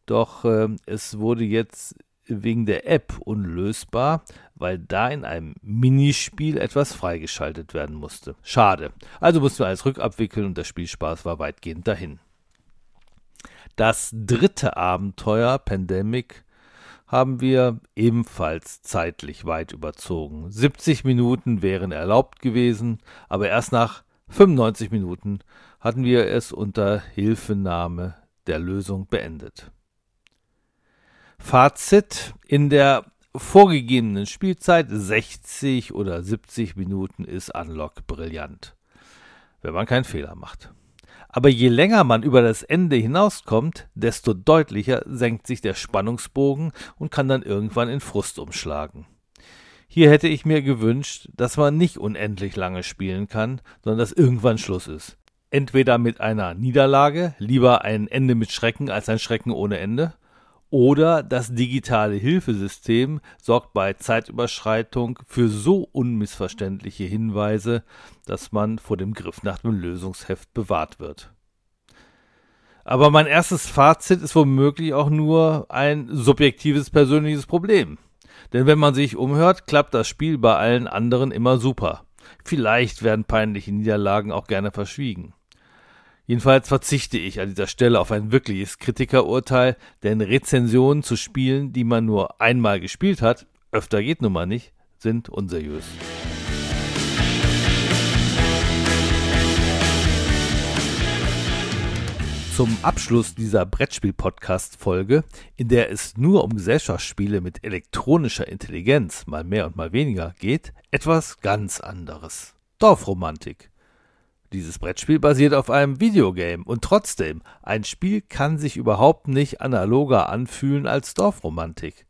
doch äh, es wurde jetzt wegen der App unlösbar, weil da in einem Minispiel etwas freigeschaltet werden musste. Schade. Also mussten wir alles rückabwickeln und der Spielspaß war weitgehend dahin. Das dritte Abenteuer, Pandemic, haben wir ebenfalls zeitlich weit überzogen. 70 Minuten wären erlaubt gewesen, aber erst nach 95 Minuten hatten wir es unter Hilfenahme der Lösung beendet. Fazit in der vorgegebenen Spielzeit 60 oder 70 Minuten ist Unlock brillant, wenn man keinen Fehler macht. Aber je länger man über das Ende hinauskommt, desto deutlicher senkt sich der Spannungsbogen und kann dann irgendwann in Frust umschlagen. Hier hätte ich mir gewünscht, dass man nicht unendlich lange spielen kann, sondern dass irgendwann Schluss ist. Entweder mit einer Niederlage, lieber ein Ende mit Schrecken als ein Schrecken ohne Ende, oder das digitale Hilfesystem sorgt bei Zeitüberschreitung für so unmissverständliche Hinweise, dass man vor dem Griff nach dem Lösungsheft bewahrt wird. Aber mein erstes Fazit ist womöglich auch nur ein subjektives persönliches Problem. Denn wenn man sich umhört, klappt das Spiel bei allen anderen immer super. Vielleicht werden peinliche Niederlagen auch gerne verschwiegen. Jedenfalls verzichte ich an dieser Stelle auf ein wirkliches Kritikerurteil, denn Rezensionen zu Spielen, die man nur einmal gespielt hat, öfter geht nun mal nicht, sind unseriös. Zum Abschluss dieser Brettspiel-Podcast-Folge, in der es nur um Gesellschaftsspiele mit elektronischer Intelligenz, mal mehr und mal weniger, geht, etwas ganz anderes. Dorfromantik. Dieses Brettspiel basiert auf einem Videogame und trotzdem, ein Spiel kann sich überhaupt nicht analoger anfühlen als Dorfromantik.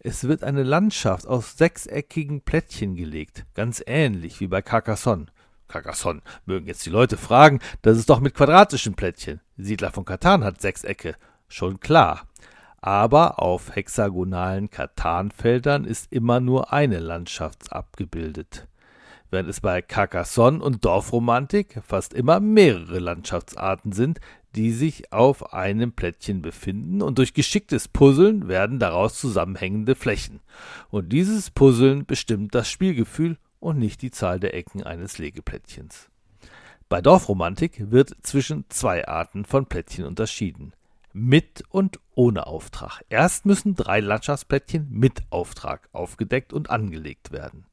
Es wird eine Landschaft aus sechseckigen Plättchen gelegt, ganz ähnlich wie bei Carcassonne. Carcassonne. Mögen jetzt die Leute fragen, das ist doch mit quadratischen Plättchen. Siedler von Katan hat Sechsecke. Schon klar. Aber auf hexagonalen Katanfeldern ist immer nur eine Landschaft abgebildet. Während es bei Carcassonne und Dorfromantik fast immer mehrere Landschaftsarten sind, die sich auf einem Plättchen befinden und durch geschicktes Puzzeln werden daraus zusammenhängende Flächen. Und dieses Puzzeln bestimmt das Spielgefühl und nicht die Zahl der Ecken eines Legeplättchens. Bei Dorfromantik wird zwischen zwei Arten von Plättchen unterschieden. Mit und ohne Auftrag. Erst müssen drei Landschaftsplättchen mit Auftrag aufgedeckt und angelegt werden.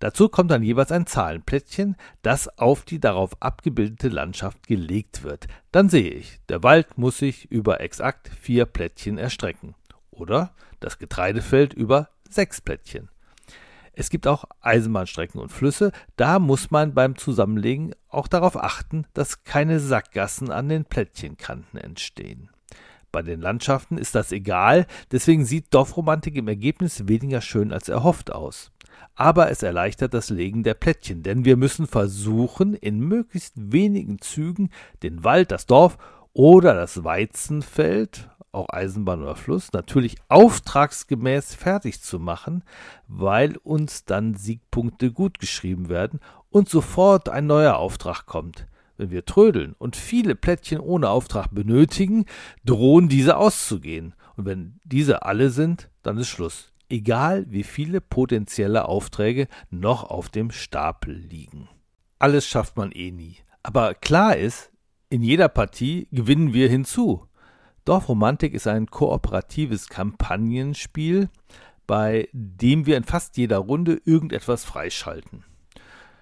Dazu kommt dann jeweils ein Zahlenplättchen, das auf die darauf abgebildete Landschaft gelegt wird. Dann sehe ich, der Wald muss sich über exakt vier Plättchen erstrecken. Oder das Getreidefeld über sechs Plättchen. Es gibt auch Eisenbahnstrecken und Flüsse, da muss man beim Zusammenlegen auch darauf achten, dass keine Sackgassen an den Plättchenkanten entstehen. Bei den Landschaften ist das egal, deswegen sieht Dorfromantik im Ergebnis weniger schön als erhofft aus aber es erleichtert das Legen der Plättchen, denn wir müssen versuchen, in möglichst wenigen Zügen den Wald, das Dorf oder das Weizenfeld, auch Eisenbahn oder Fluss, natürlich auftragsgemäß fertig zu machen, weil uns dann Siegpunkte gut geschrieben werden und sofort ein neuer Auftrag kommt. Wenn wir trödeln und viele Plättchen ohne Auftrag benötigen, drohen diese auszugehen. Und wenn diese alle sind, dann ist Schluss egal wie viele potenzielle Aufträge noch auf dem Stapel liegen. Alles schafft man eh nie. Aber klar ist, in jeder Partie gewinnen wir hinzu. Dorfromantik ist ein kooperatives Kampagnenspiel, bei dem wir in fast jeder Runde irgendetwas freischalten.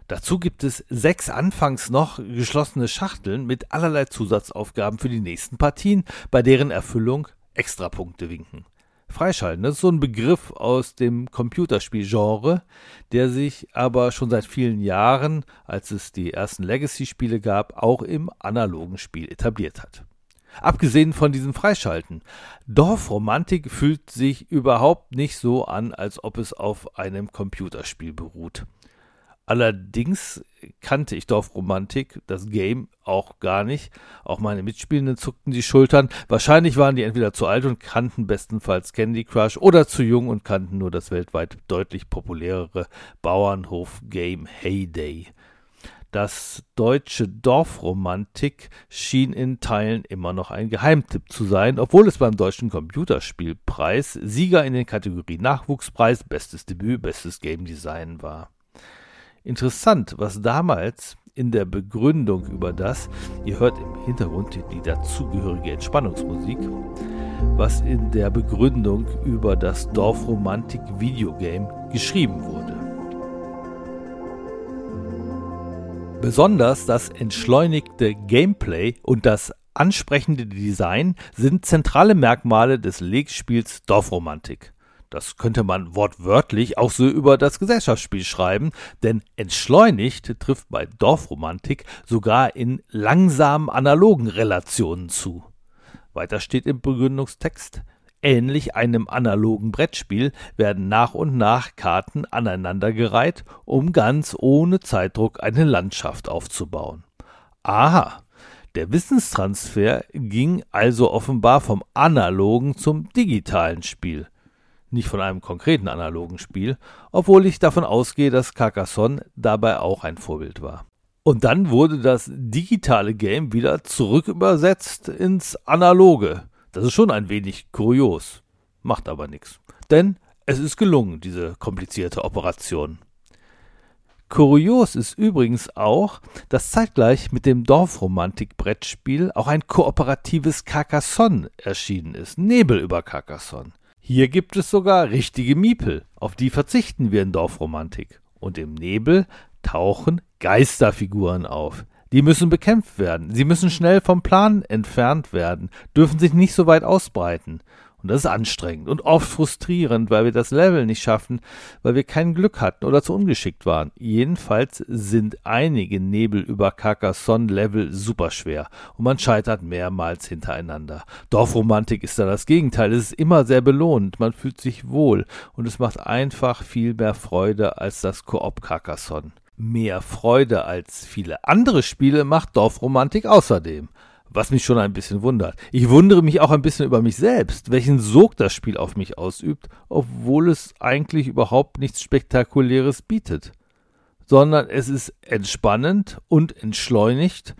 Dazu gibt es sechs anfangs noch geschlossene Schachteln mit allerlei Zusatzaufgaben für die nächsten Partien, bei deren Erfüllung Extrapunkte winken. Freischalten. Das ist so ein Begriff aus dem Computerspielgenre, der sich aber schon seit vielen Jahren, als es die ersten Legacy-Spiele gab, auch im analogen Spiel etabliert hat. Abgesehen von diesem Freischalten. Dorfromantik fühlt sich überhaupt nicht so an, als ob es auf einem Computerspiel beruht. Allerdings kannte ich Dorfromantik, das Game, auch gar nicht. Auch meine Mitspielenden zuckten die Schultern. Wahrscheinlich waren die entweder zu alt und kannten bestenfalls Candy Crush oder zu jung und kannten nur das weltweit deutlich populärere Bauernhof-Game Heyday. Das deutsche Dorfromantik schien in Teilen immer noch ein Geheimtipp zu sein, obwohl es beim deutschen Computerspielpreis Sieger in den Kategorien Nachwuchspreis, bestes Debüt, bestes Game Design war. Interessant, was damals in der Begründung über das, ihr hört im Hintergrund die dazugehörige Entspannungsmusik, was in der Begründung über das Dorfromantik Videogame geschrieben wurde. Besonders das entschleunigte Gameplay und das ansprechende Design sind zentrale Merkmale des Legspiels Dorfromantik. Das könnte man wortwörtlich auch so über das Gesellschaftsspiel schreiben, denn entschleunigt trifft bei Dorfromantik sogar in langsamen analogen Relationen zu. Weiter steht im Begründungstext, ähnlich einem analogen Brettspiel werden nach und nach Karten aneinandergereiht, um ganz ohne Zeitdruck eine Landschaft aufzubauen. Aha, der Wissenstransfer ging also offenbar vom analogen zum digitalen Spiel nicht von einem konkreten analogen Spiel, obwohl ich davon ausgehe, dass Carcassonne dabei auch ein Vorbild war. Und dann wurde das digitale Game wieder zurückübersetzt ins analoge. Das ist schon ein wenig kurios, macht aber nichts. Denn es ist gelungen, diese komplizierte Operation. Kurios ist übrigens auch, dass zeitgleich mit dem Dorfromantik-Brettspiel auch ein kooperatives Carcassonne erschienen ist. Nebel über Carcassonne. Hier gibt es sogar richtige Miepel, auf die verzichten wir in Dorfromantik. Und im Nebel tauchen Geisterfiguren auf. Die müssen bekämpft werden. Sie müssen schnell vom Plan entfernt werden, dürfen sich nicht so weit ausbreiten. Und das ist anstrengend und oft frustrierend, weil wir das Level nicht schaffen, weil wir kein Glück hatten oder zu ungeschickt waren. Jedenfalls sind einige Nebel über Carcassonne-Level super schwer und man scheitert mehrmals hintereinander. Dorfromantik ist da das Gegenteil. Es ist immer sehr belohnt, man fühlt sich wohl und es macht einfach viel mehr Freude als das Koop Carcassonne. Mehr Freude als viele andere Spiele macht Dorfromantik außerdem. Was mich schon ein bisschen wundert. Ich wundere mich auch ein bisschen über mich selbst, welchen Sog das Spiel auf mich ausübt, obwohl es eigentlich überhaupt nichts Spektakuläres bietet. Sondern es ist entspannend und entschleunigt,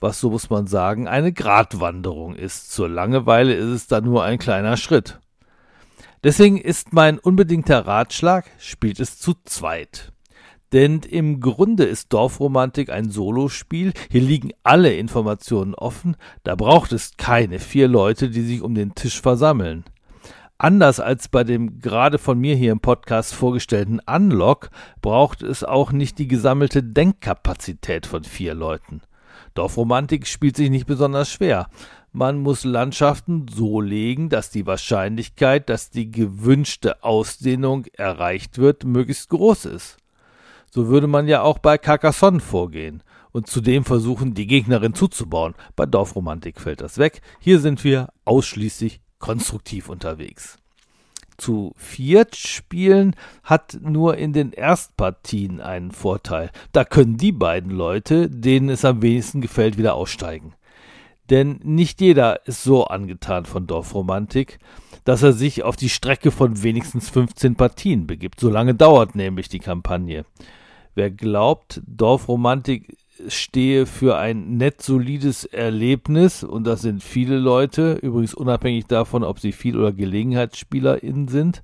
was, so muss man sagen, eine Gratwanderung ist. Zur Langeweile ist es da nur ein kleiner Schritt. Deswegen ist mein unbedingter Ratschlag, spielt es zu zweit. Denn im Grunde ist Dorfromantik ein Solospiel. Hier liegen alle Informationen offen. Da braucht es keine vier Leute, die sich um den Tisch versammeln. Anders als bei dem gerade von mir hier im Podcast vorgestellten Unlock braucht es auch nicht die gesammelte Denkkapazität von vier Leuten. Dorfromantik spielt sich nicht besonders schwer. Man muss Landschaften so legen, dass die Wahrscheinlichkeit, dass die gewünschte Ausdehnung erreicht wird, möglichst groß ist. So würde man ja auch bei Carcassonne vorgehen und zudem versuchen, die Gegnerin zuzubauen. Bei Dorfromantik fällt das weg. Hier sind wir ausschließlich konstruktiv unterwegs. Zu viert spielen hat nur in den Erstpartien einen Vorteil. Da können die beiden Leute, denen es am wenigsten gefällt, wieder aussteigen. Denn nicht jeder ist so angetan von Dorfromantik, dass er sich auf die Strecke von wenigstens 15 Partien begibt. So lange dauert nämlich die Kampagne. Wer glaubt, Dorfromantik stehe für ein nett solides Erlebnis, und das sind viele Leute, übrigens unabhängig davon, ob sie Viel- oder GelegenheitsspielerInnen sind,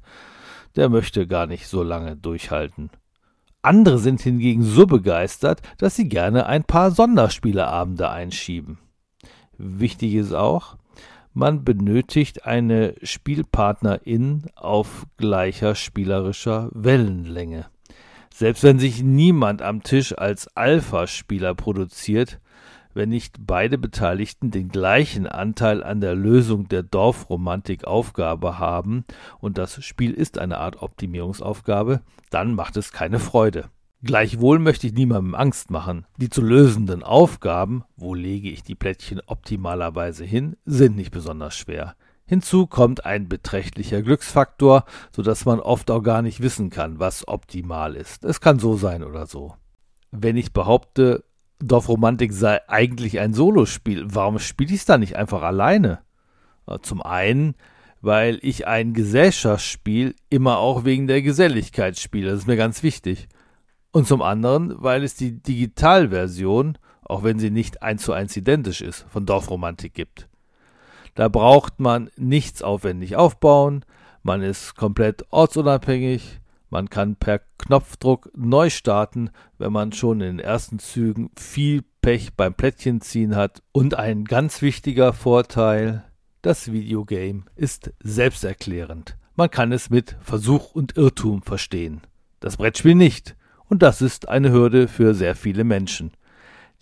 der möchte gar nicht so lange durchhalten. Andere sind hingegen so begeistert, dass sie gerne ein paar Sonderspieleabende einschieben. Wichtig ist auch, man benötigt eine Spielpartnerin auf gleicher spielerischer Wellenlänge. Selbst wenn sich niemand am Tisch als Alpha-Spieler produziert, wenn nicht beide Beteiligten den gleichen Anteil an der Lösung der Dorfromantik-Aufgabe haben, und das Spiel ist eine Art Optimierungsaufgabe, dann macht es keine Freude. Gleichwohl möchte ich niemandem Angst machen. Die zu lösenden Aufgaben, wo lege ich die Plättchen optimalerweise hin, sind nicht besonders schwer. Hinzu kommt ein beträchtlicher Glücksfaktor, so dass man oft auch gar nicht wissen kann, was optimal ist. Es kann so sein oder so. Wenn ich behaupte, Dorfromantik sei eigentlich ein Solospiel, warum spiele ich es dann nicht einfach alleine? Zum einen, weil ich ein Gesellschaftsspiel immer auch wegen der Geselligkeit spiele, das ist mir ganz wichtig. Und zum anderen, weil es die Digitalversion, auch wenn sie nicht eins zu eins identisch ist, von Dorfromantik gibt. Da braucht man nichts aufwendig aufbauen, man ist komplett ortsunabhängig, man kann per Knopfdruck neu starten, wenn man schon in den ersten Zügen viel Pech beim Plättchenziehen hat. Und ein ganz wichtiger Vorteil, das Videogame ist selbsterklärend. Man kann es mit Versuch und Irrtum verstehen. Das Brettspiel nicht. Und das ist eine Hürde für sehr viele Menschen.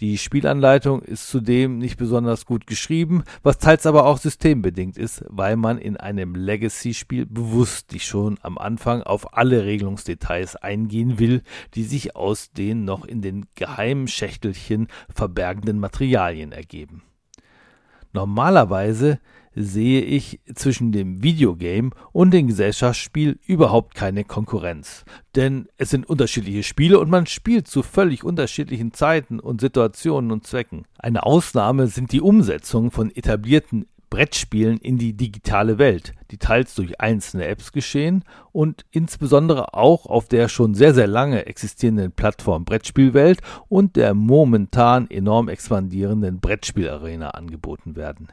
Die Spielanleitung ist zudem nicht besonders gut geschrieben, was teils aber auch systembedingt ist, weil man in einem Legacy-Spiel bewusst nicht schon am Anfang auf alle Regelungsdetails eingehen will, die sich aus den noch in den geheimen Schächtelchen verbergenden Materialien ergeben. Normalerweise sehe ich zwischen dem Videogame und dem Gesellschaftsspiel überhaupt keine Konkurrenz. Denn es sind unterschiedliche Spiele und man spielt zu völlig unterschiedlichen Zeiten und Situationen und Zwecken. Eine Ausnahme sind die Umsetzungen von etablierten Brettspielen in die digitale Welt, die teils durch einzelne Apps geschehen und insbesondere auch auf der schon sehr, sehr lange existierenden Plattform Brettspielwelt und der momentan enorm expandierenden Brettspielarena angeboten werden.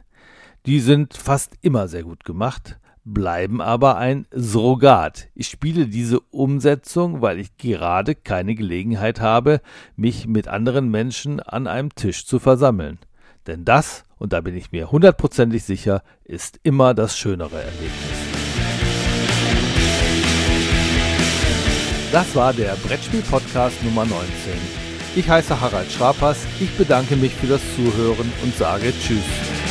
Die sind fast immer sehr gut gemacht, bleiben aber ein Surrogat. Ich spiele diese Umsetzung, weil ich gerade keine Gelegenheit habe, mich mit anderen Menschen an einem Tisch zu versammeln. Denn das, und da bin ich mir hundertprozentig sicher, ist immer das schönere Erlebnis. Das war der Brettspiel-Podcast Nummer 19. Ich heiße Harald Schrapers, ich bedanke mich für das Zuhören und sage Tschüss.